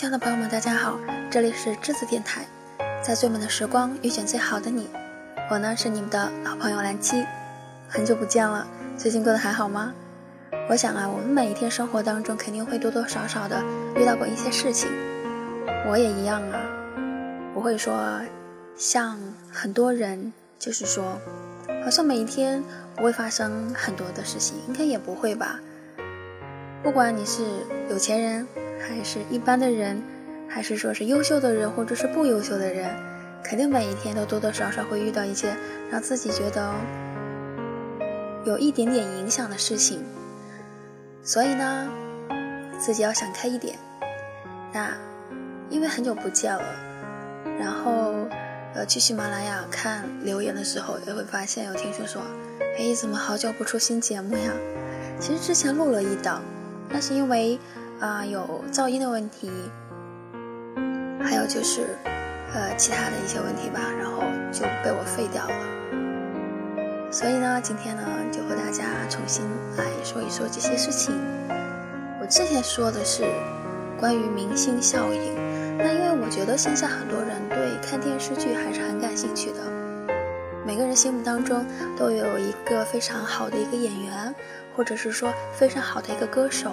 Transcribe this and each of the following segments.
亲爱的朋友们，大家好，这里是栀子电台，在最美的时光遇见最好的你，我呢是你们的老朋友蓝七，很久不见了，最近过得还好吗？我想啊，我们每一天生活当中肯定会多多少少的遇到过一些事情，我也一样啊，不会说像很多人就是说，好像每一天不会发生很多的事情，应该也不会吧。不管你是有钱人，还是一般的人，还是说是优秀的人，或者是不优秀的人，肯定每一天都多多少少会遇到一些让自己觉得有一点点影响的事情。所以呢，自己要想开一点。那因为很久不见了，然后呃去喜马拉雅看留言的时候，也会发现有听众说：“哎，怎么好久不出新节目呀？”其实之前录了一档。那是因为啊有噪音的问题，还有就是呃其他的一些问题吧，然后就被我废掉了。所以呢，今天呢就和大家重新来说一说这些事情。我之前说的是关于明星效应，那因为我觉得现在很多人对看电视剧还是很感兴趣的，每个人心目当中都有一个非常好的一个演员。或者是说非常好的一个歌手，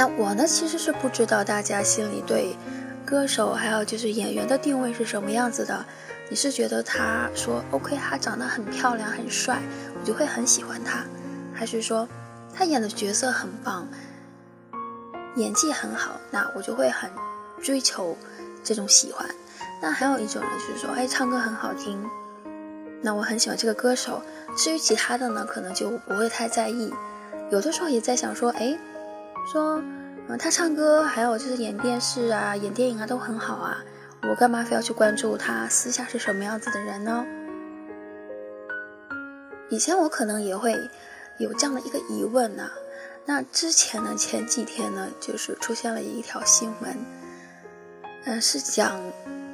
那我呢其实是不知道大家心里对歌手还有就是演员的定位是什么样子的。你是觉得他说 OK，他长得很漂亮很帅，我就会很喜欢他，还是说他演的角色很棒，演技很好，那我就会很追求这种喜欢。那还有一种呢，就是说哎唱歌很好听。那我很喜欢这个歌手，至于其他的呢，可能就不会太在意。有的时候也在想说，哎，说，嗯，他唱歌，还有就是演电视啊、演电影啊，都很好啊，我干嘛非要去关注他私下是什么样子的人呢？以前我可能也会有这样的一个疑问呢。那之前呢，前几天呢，就是出现了一条新闻，嗯，是讲。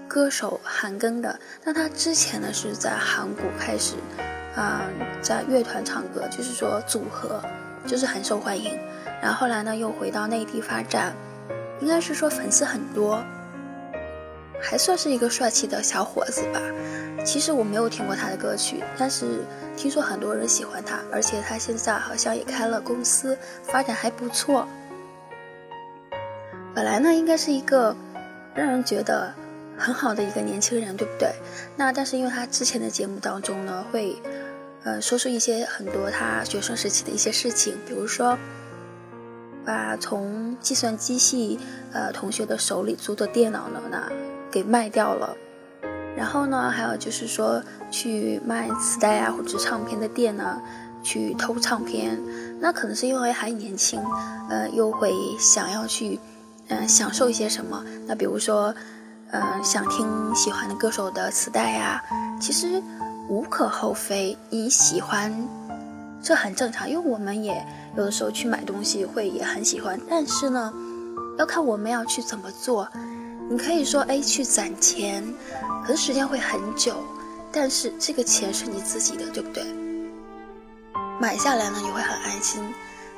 歌手韩庚的，那他之前呢是在韩国开始，啊，在乐团唱歌，就是说组合，就是很受欢迎。然后后来呢又回到内地发展，应该是说粉丝很多，还算是一个帅气的小伙子吧。其实我没有听过他的歌曲，但是听说很多人喜欢他，而且他现在好像也开了公司，发展还不错。本来呢应该是一个让人觉得。很好的一个年轻人，对不对？那但是因为他之前的节目当中呢，会，呃，说出一些很多他学生时期的一些事情，比如说，把从计算机系呃同学的手里租的电脑呢，那给卖掉了，然后呢，还有就是说去卖磁带啊或者唱片的店呢，去偷唱片，那可能是因为还年轻，呃，又会想要去，嗯，享受一些什么？那比如说。嗯，想听喜欢的歌手的磁带呀，其实无可厚非。你喜欢，这很正常，因为我们也有的时候去买东西会也很喜欢。但是呢，要看我们要去怎么做。你可以说，哎，去攒钱，可是时间会很久。但是这个钱是你自己的，对不对？买下来呢，你会很安心。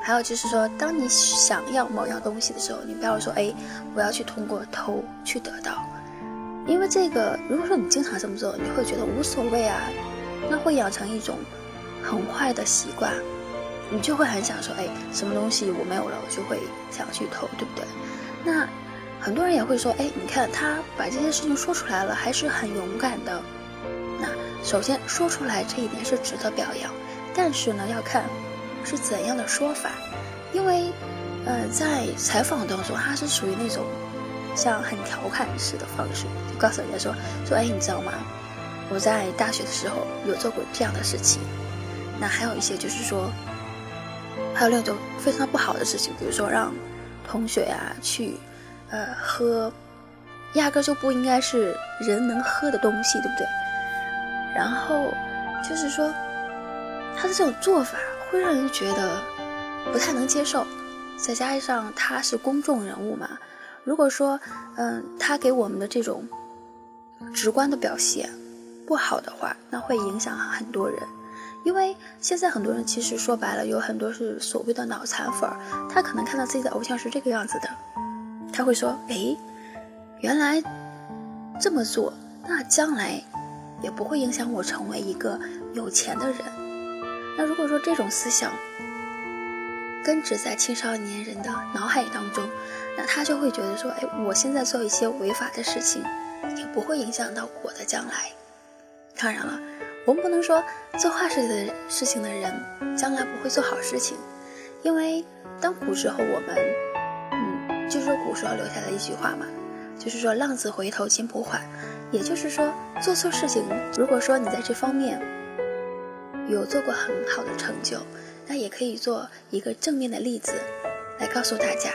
还有就是说，当你想要某样东西的时候，你不要说，哎，我要去通过偷去得到。因为这个，如果说你经常这么做，你会觉得无所谓啊，那会养成一种很坏的习惯，你就会很想说，哎，什么东西我没有了，我就会想去偷，对不对？那很多人也会说，哎，你看他把这件事情说出来了，还是很勇敢的。那首先说出来这一点是值得表扬，但是呢，要看是怎样的说法，因为，呃，在采访当中，他是属于那种。像很调侃式的方式，就告诉人家说说，哎，你知道吗？我在大学的时候有做过这样的事情。那还有一些就是说，还有另一种非常不好的事情，比如说让同学呀去，呃，喝，压根就不应该是人能喝的东西，对不对？然后就是说，他的这种做法会让人觉得不太能接受，再加上他是公众人物嘛。如果说，嗯，他给我们的这种直观的表现不好的话，那会影响很多人。因为现在很多人其实说白了，有很多是所谓的脑残粉儿，他可能看到自己的偶像是这个样子的，他会说：“哎，原来这么做，那将来也不会影响我成为一个有钱的人。”那如果说这种思想根植在青少年人的脑海当中，那他就会觉得说：“哎，我现在做一些违法的事情，也不会影响到我的将来。”当然了，我们不能说做坏事的事情的人将来不会做好事情，因为当古时候我们，嗯，就是说古时候留下的一句话嘛，就是说浪子回头金不换，也就是说做错事情，如果说你在这方面有做过很好的成就，那也可以做一个正面的例子，来告诉大家，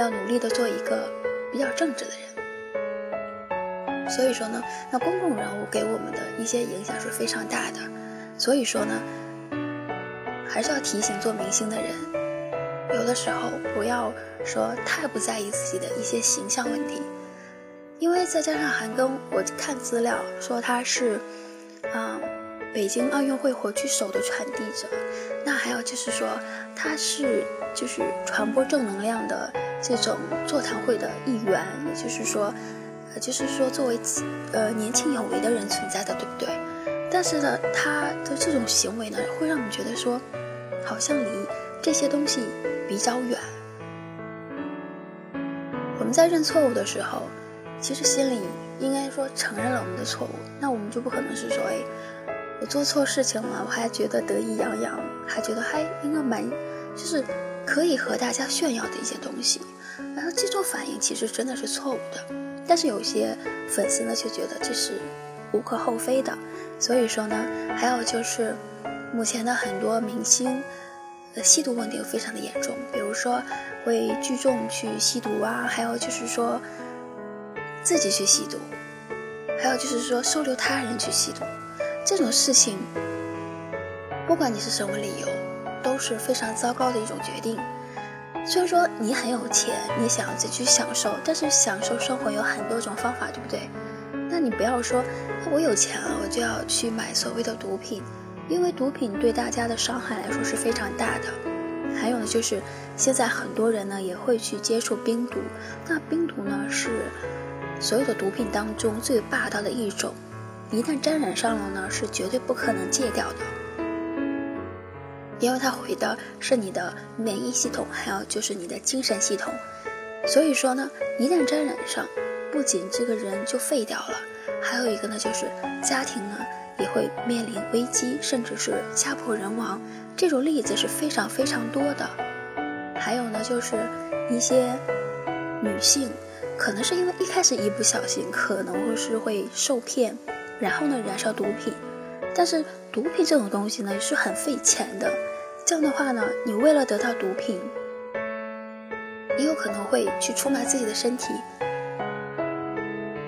要努力的做一个比较正直的人。所以说呢，那公众人物给我们的一些影响是非常大的。所以说呢，还是要提醒做明星的人，有的时候不要说太不在意自己的一些形象问题，因为再加上韩庚，我看资料说他是，啊，北京奥运会火炬手的传递者，那还有就是说他是就是传播正能量的这种座谈会的一员，也就是说。呃，就是说，作为呃年轻有为的人存在的，对不对？但是呢，他的这种行为呢，会让你觉得说，好像离这些东西比较远。我们在认错误的时候，其实心里应该说承认了我们的错误，那我们就不可能是说，哎，我做错事情了，我还觉得得意洋洋，还觉得还应该蛮，就是可以和大家炫耀的一些东西。然后这种反应其实真的是错误的。但是有些粉丝呢，却觉得这是无可厚非的。所以说呢，还有就是目前的很多明星呃吸毒问题非常的严重，比如说会聚众去吸毒啊，还有就是说自己去吸毒，还有就是说收留他人去吸毒，这种事情，不管你是什么理由，都是非常糟糕的一种决定。虽然说你很有钱，你想要自己去享受，但是享受生活有很多种方法，对不对？那你不要说，我有钱了，我就要去买所谓的毒品，因为毒品对大家的伤害来说是非常大的。还有呢，就是现在很多人呢也会去接触冰毒，那冰毒呢是所有的毒品当中最霸道的一种，一旦沾染上了呢，是绝对不可能戒掉的。因为它毁的是你的免疫系统，还有就是你的精神系统，所以说呢，一旦沾染上，不仅这个人就废掉了，还有一个呢，就是家庭呢也会面临危机，甚至是家破人亡，这种例子是非常非常多的。还有呢，就是一些女性，可能是因为一开始一不小心，可能会是会受骗，然后呢燃烧毒品，但是毒品这种东西呢也是很费钱的。这样的话呢，你为了得到毒品，也有可能会去出卖自己的身体。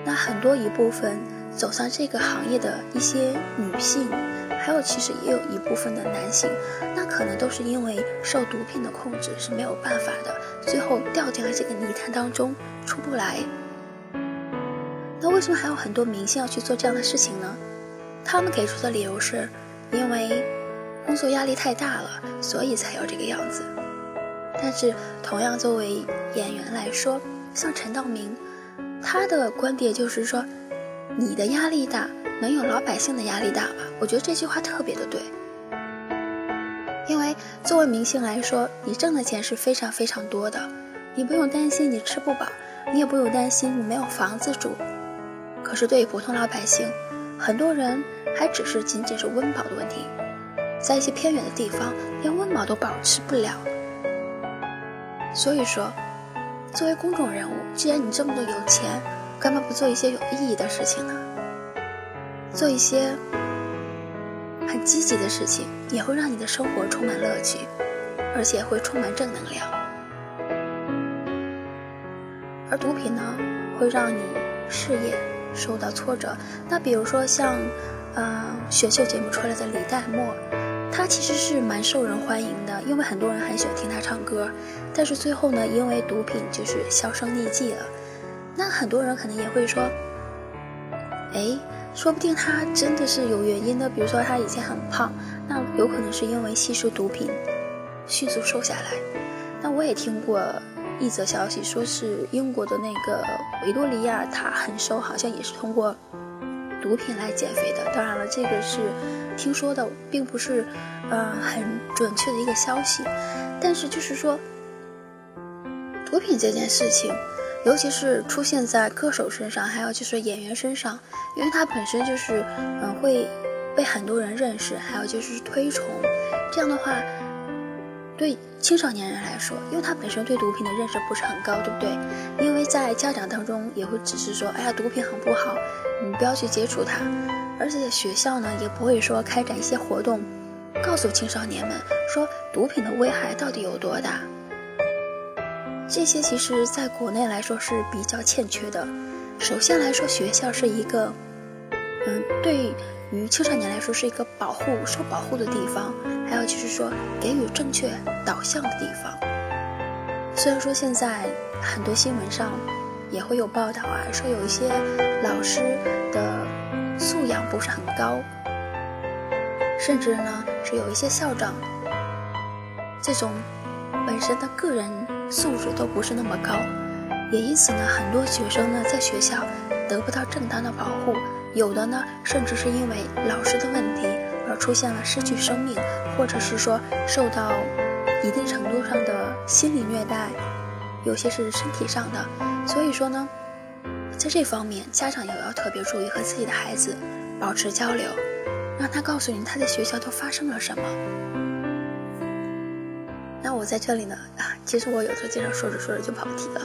那很多一部分走上这个行业的一些女性，还有其实也有一部分的男性，那可能都是因为受毒品的控制是没有办法的，最后掉进了这个泥潭当中出不来。为什么还有很多明星要去做这样的事情呢？他们给出的理由是，因为。工作压力太大了，所以才要这个样子。但是，同样作为演员来说，像陈道明，他的观点就是说：“你的压力大，能有老百姓的压力大吗？”我觉得这句话特别的对。因为作为明星来说，你挣的钱是非常非常多的，你不用担心你吃不饱，你也不用担心你没有房子住。可是对于普通老百姓，很多人还只是仅仅是温饱的问题。在一些偏远的地方，连温饱都保持不了。所以说，作为公众人物，既然你这么多有钱，干嘛不做一些有意义的事情呢？做一些很积极的事情，也会让你的生活充满乐趣，而且会充满正能量。而毒品呢，会让你事业受到挫折。那比如说像，嗯，选秀节目出来的李代沫。他其实是蛮受人欢迎的，因为很多人很喜欢听他唱歌。但是最后呢，因为毒品就是销声匿迹了。那很多人可能也会说，哎，说不定他真的是有原因的。比如说他以前很胖，那有可能是因为吸食毒品迅速瘦下来。那我也听过一则消息，说是英国的那个维多利亚，她很瘦，好像也是通过毒品来减肥的。当然了，这个是听说的，并不是呃很准确的一个消息。但是就是说，毒品这件事情，尤其是出现在歌手身上，还有就是演员身上，因为它本身就是嗯会被很多人认识，还有就是推崇，这样的话。对青少年人来说，因为他本身对毒品的认识不是很高，对不对？因为在家长当中也会只是说，哎呀，毒品很不好，你不要去接触它。而且在学校呢，也不会说开展一些活动，告诉青少年们说毒品的危害到底有多大。这些其实在国内来说是比较欠缺的。首先来说，学校是一个，嗯，对。于青少年来说是一个保护、受保护的地方，还有就是说给予正确导向的地方。虽然说现在很多新闻上也会有报道啊，说有一些老师的素养不是很高，甚至呢是有一些校长这种本身的个人素质都不是那么高，也因此呢很多学生呢在学校得不到正当的保护。有的呢，甚至是因为老师的问题而出现了失去生命，或者是说受到一定程度上的心理虐待，有些是身体上的。所以说呢，在这方面，家长也要特别注意和自己的孩子保持交流，让他告诉你他在学校都发生了什么。那我在这里呢，啊，其实我有时候经常说着说着就跑题了。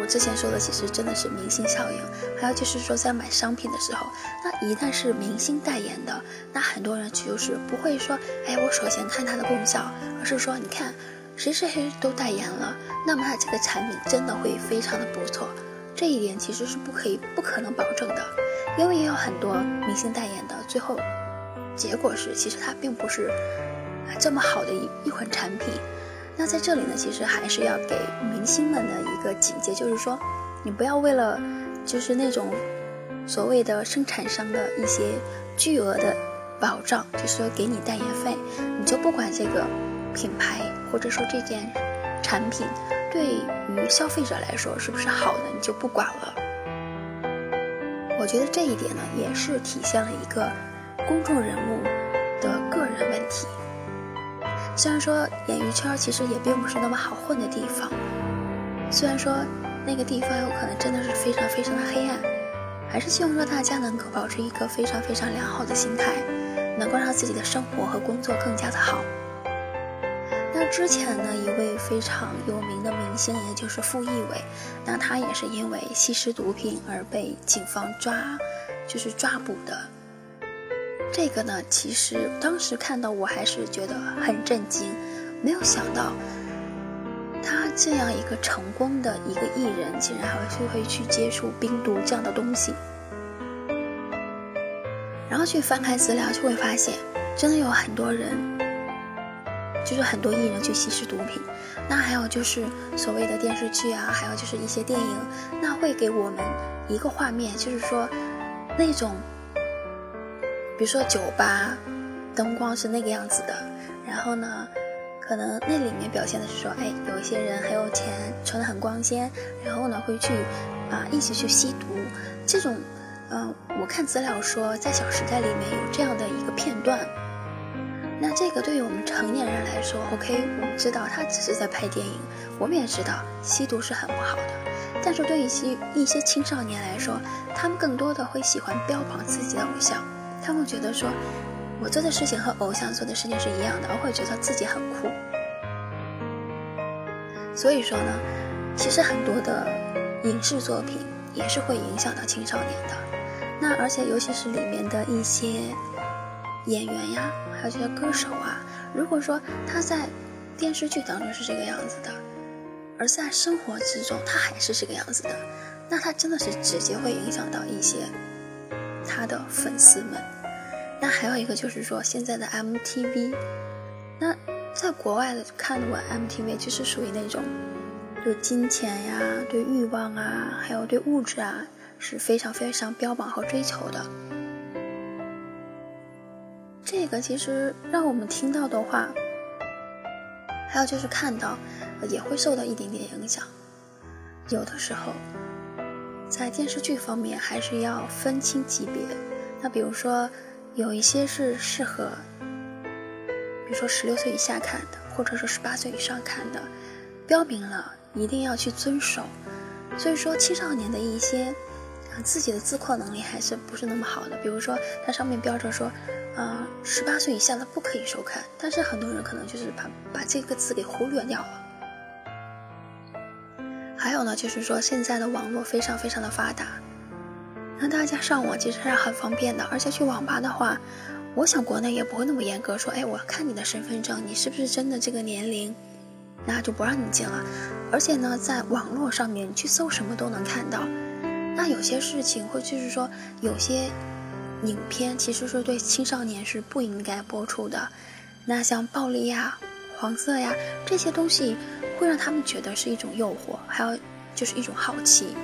我之前说的其实真的是明星效应，还有就是说在买商品的时候，那一旦是明星代言的，那很多人就是不会说，哎，我首先看它的功效，而是说，你看谁谁谁都代言了，那么它这个产品真的会非常的不错。这一点其实是不可以、不可能保证的，因为也有很多明星代言的，最后结果是其实它并不是这么好的一一款产品。那在这里呢，其实还是要给明星们的一个警戒，就是说，你不要为了就是那种所谓的生产商的一些巨额的保障，就是说给你代言费，你就不管这个品牌或者说这件产品对于消费者来说是不是好的，你就不管了。我觉得这一点呢，也是体现了一个公众人物的个人问题。虽然说演艺圈其实也并不是那么好混的地方，虽然说那个地方有可能真的是非常非常的黑暗，还是希望说大家能够保持一个非常非常良好的心态，能够让自己的生活和工作更加的好。那之前呢，一位非常有名的明星，也就是傅艺伟，那他也是因为吸食毒品而被警方抓，就是抓捕的。这个呢，其实当时看到我还是觉得很震惊，没有想到他这样一个成功的一个艺人，竟然还会会去接触冰毒这样的东西。然后去翻开资料，就会发现，真的有很多人，就是很多艺人去吸食毒品。那还有就是所谓的电视剧啊，还有就是一些电影，那会给我们一个画面，就是说那种。比如说酒吧，灯光是那个样子的，然后呢，可能那里面表现的是说，哎，有一些人很有钱，穿的很光鲜，然后呢会去啊一起去吸毒，这种，嗯，我看资料说在《小时代》里面有这样的一个片段，那这个对于我们成年人来说，OK，我们知道他只是在拍电影，我们也知道吸毒是很不好的，但是对于一些一些青少年来说，他们更多的会喜欢标榜自己的偶像。他会觉得说，我做的事情和偶像做的事情是一样的，我会觉得自己很酷。所以说呢，其实很多的影视作品也是会影响到青少年的。那而且尤其是里面的一些演员呀，还有这些歌手啊，如果说他在电视剧当中是这个样子的，而在生活之中他还是这个样子的，那他真的是直接会影响到一些。他的粉丝们，那还有一个就是说，现在的 MTV，那在国外的看的 MTV 就是属于那种对金钱呀、对欲望啊，还有对物质啊，是非常非常标榜和追求的。这个其实让我们听到的话，还有就是看到，也会受到一点点影响。有的时候，在电视剧方面还是要分清级别。那比如说，有一些是适合，比如说十六岁以下看的，或者说十八岁以上看的，标明了一定要去遵守。所以说，青少年的一些。自己的自控能力还是不是那么好的，比如说它上面标着说，呃，十八岁以下的不可以收看，但是很多人可能就是把把这个字给忽略掉了。还有呢，就是说现在的网络非常非常的发达，那大家上网其实是很方便的，而且去网吧的话，我想国内也不会那么严格，说，哎，我要看你的身份证，你是不是真的这个年龄，那就不让你进了。而且呢，在网络上面你去搜什么都能看到。那有些事情，或就是说，有些影片其实是对青少年是不应该播出的。那像暴力呀、黄色呀这些东西，会让他们觉得是一种诱惑，还有就是一种好奇。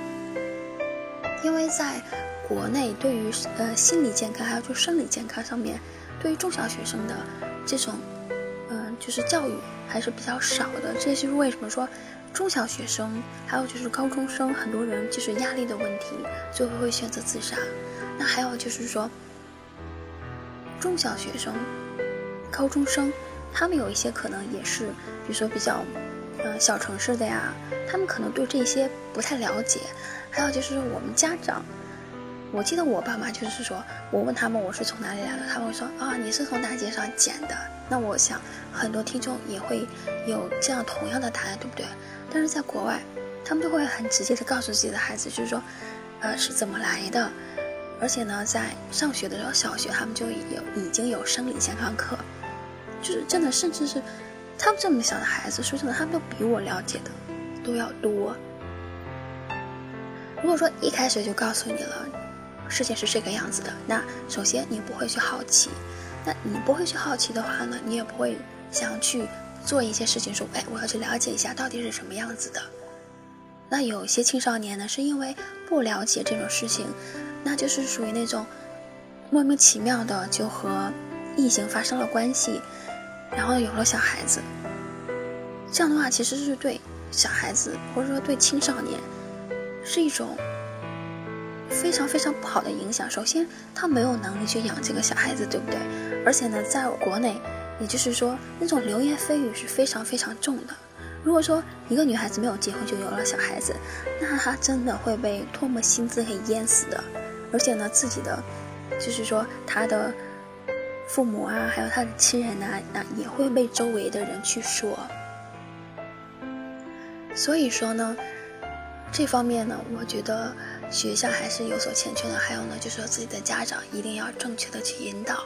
因为在国内，对于呃心理健康还有就生理健康上面，对于中小学生的这种嗯就是教育还是比较少的。这就是为什么说。中小学生，还有就是高中生，很多人就是压力的问题，最后会选择自杀。那还有就是说，中小学生、高中生，他们有一些可能也是，比如说比较，呃，小城市的呀，他们可能对这些不太了解。还有就是我们家长。我记得我爸妈就是说，我问他们我是从哪里来的，他们会说啊，你是从大街上捡的。那我想很多听众也会有这样同样的答案，对不对？但是在国外，他们就会很直接的告诉自己的孩子，就是说，呃，是怎么来的。而且呢，在上学的时候，小学他们就有已经有生理健康课，就是真的，甚至是他们这么小的孩子，说真的，他们都比我了解的都要多。如果说一开始就告诉你了。事情是这个样子的，那首先你不会去好奇，那你不会去好奇的话呢，你也不会想去做一些事情，说，哎，我要去了解一下到底是什么样子的。那有些青少年呢，是因为不了解这种事情，那就是属于那种莫名其妙的就和异性发生了关系，然后有了小孩子。这样的话，其实是对小孩子或者说对青少年是一种。非常非常不好的影响。首先，他没有能力去养这个小孩子，对不对？而且呢，在国内，也就是说，那种流言蜚语是非常非常重的。如果说一个女孩子没有结婚就有了小孩子，那她真的会被唾沫星子给淹死的。而且呢，自己的，就是说她的父母啊，还有她的亲人呐，那也会被周围的人去说。所以说呢，这方面呢，我觉得。学校还是有所欠缺的，还有呢，就是说自己的家长一定要正确的去引导。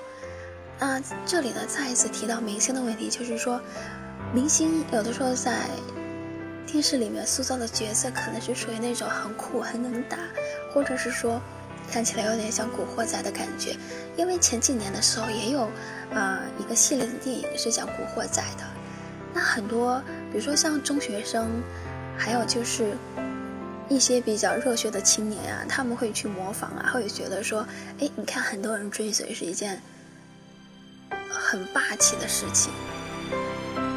那这里呢，再一次提到明星的问题，就是说，明星有的时候在电视里面塑造的角色，可能是属于那种很酷、很能打，或者是说看起来有点像古惑仔的感觉。因为前几年的时候也有呃一个系列的电影是讲古惑仔的，那很多比如说像中学生，还有就是。一些比较热血的青年啊，他们会去模仿啊，会觉得说，哎，你看很多人追随是一件很霸气的事情。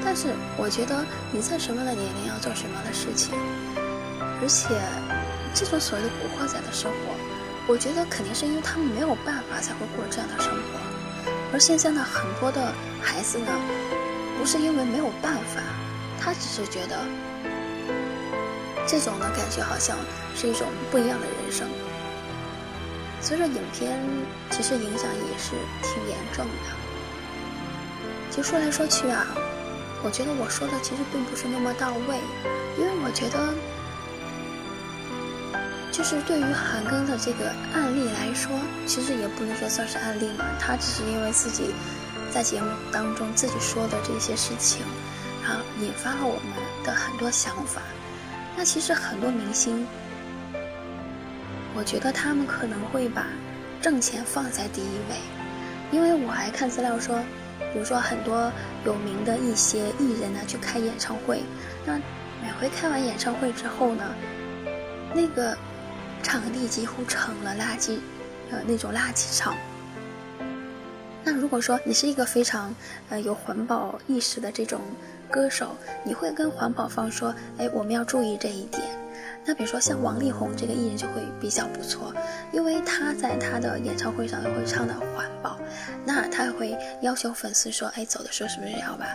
但是我觉得你在什么样的年龄要做什么样的事情，而且这种所谓的古惑仔的生活，我觉得肯定是因为他们没有办法才会过这样的生活。而现在呢，很多的孩子呢，不是因为没有办法，他只是觉得。这种的，感觉好像是一种不一样的人生。所以说，影片其实影响也是挺严重的。就说来说去啊，我觉得我说的其实并不是那么到位，因为我觉得，就是对于韩庚的这个案例来说，其实也不能说算是案例嘛，他只是因为自己在节目当中自己说的这些事情，引发了我们的很多想法。那其实很多明星，我觉得他们可能会把挣钱放在第一位，因为我还看资料说，比如说很多有名的一些艺人呢去开演唱会，那每回开完演唱会之后呢，那个场地几乎成了垃圾，呃那种垃圾场。那如果说你是一个非常呃有环保意识的这种歌手，你会跟环保方说，哎，我们要注意这一点。那比如说像王力宏这个艺人就会比较不错，因为他在他的演唱会上会唱的环保，那他会要求粉丝说，哎，走的时候是不是要把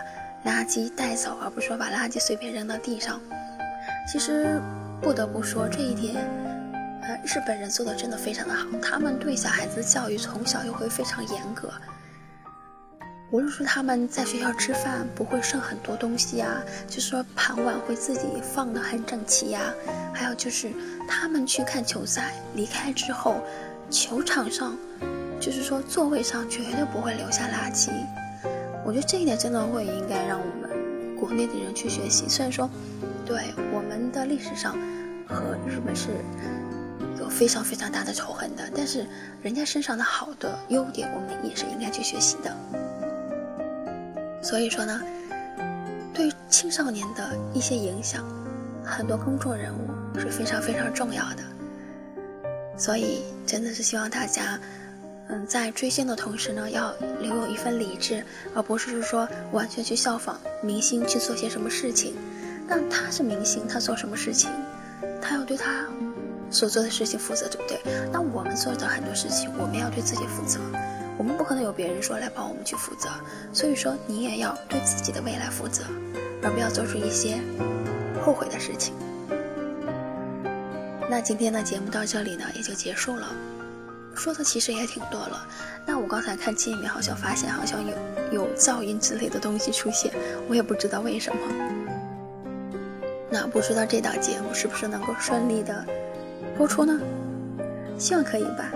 垃圾带走，而不是说把垃圾随便扔到地上。其实不得不说这一点，呃，日本人做的真的非常的好，他们对小孩子教育从小就会非常严格。无论是他们在学校吃饭不会剩很多东西呀，就是说盘碗会自己放的很整齐呀，还有就是他们去看球赛离开之后，球场上就是说座位上绝对不会留下垃圾。我觉得这一点真的会应该让我们国内的人去学习。虽然说，对我们的历史上和日本是有非常非常大的仇恨的，但是人家身上的好的优点，我们也是应该去学习的。所以说呢，对青少年的一些影响，很多公众人物是非常非常重要的。所以真的是希望大家，嗯，在追星的同时呢，要留有一份理智，而不是说完全去效仿明星去做些什么事情。那他是明星，他做什么事情，他要对他所做的事情负责，对不对？那我们做的很多事情，我们要对自己负责。我们不可能有别人说来帮我们去负责，所以说你也要对自己的未来负责，而不要做出一些后悔的事情。那今天的节目到这里呢，也就结束了。说的其实也挺多了。那我刚才看界面好像发现好像有有噪音之类的东西出现，我也不知道为什么。那不知道这档节目是不是能够顺利的播出呢？希望可以吧。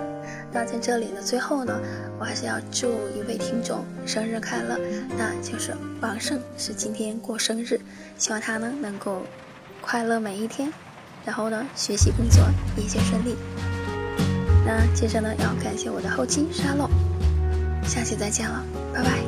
那在这里呢，最后呢，我还是要祝一位听众生日快乐，那就是王胜是今天过生日，希望他呢能够快乐每一天，然后呢学习工作一切顺利。那接着呢要感谢我的后期沙漏，下期再见了，拜拜。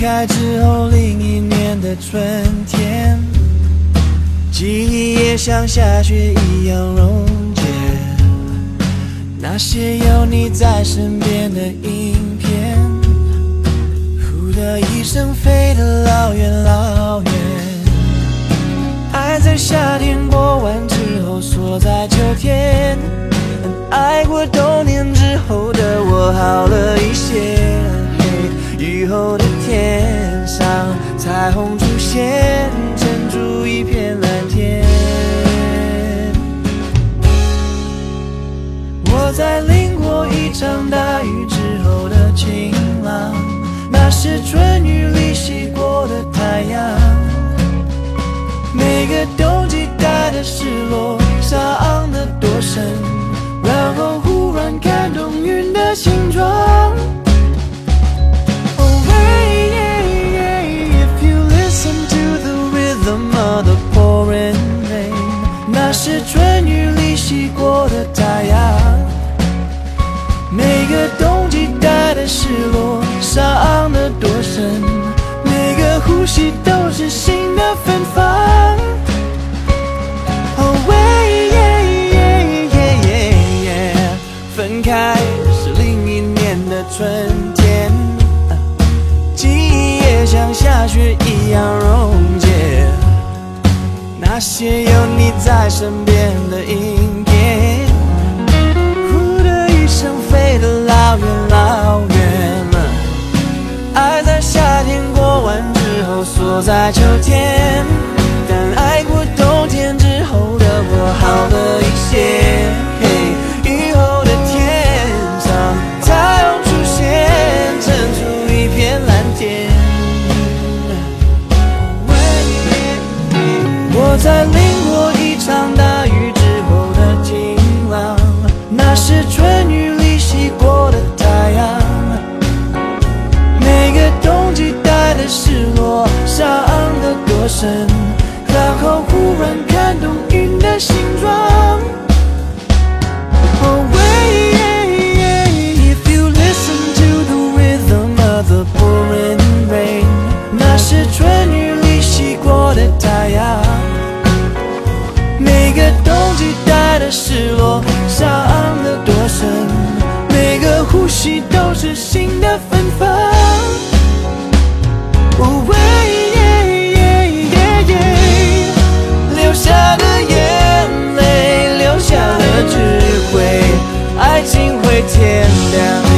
开之后，另一年的春天，记忆也像下雪一样溶解。那些有你在身边的影片，呼的一声飞得老远老远。爱在夏天过完之后锁在秋天，爱过冬天之后的我好了一些。雨后的天上，彩虹出现，撑出一片蓝天。我在淋过一场大雨之后的晴朗，那是春雨里洗过的太阳。每个冬季带的失落，伤得多深，然后忽然看懂云的形状。是春雨里洗过的太阳，每个冬季带的失落，伤得多深，每个呼吸都是新的芬芳。些有你在身边的影片，呼的一声飞得老远老远了。爱在夏天过完之后锁在秋天，心的芬芳，无畏，耶耶耶耶，流下的眼泪，留下的智慧，爱情会天亮。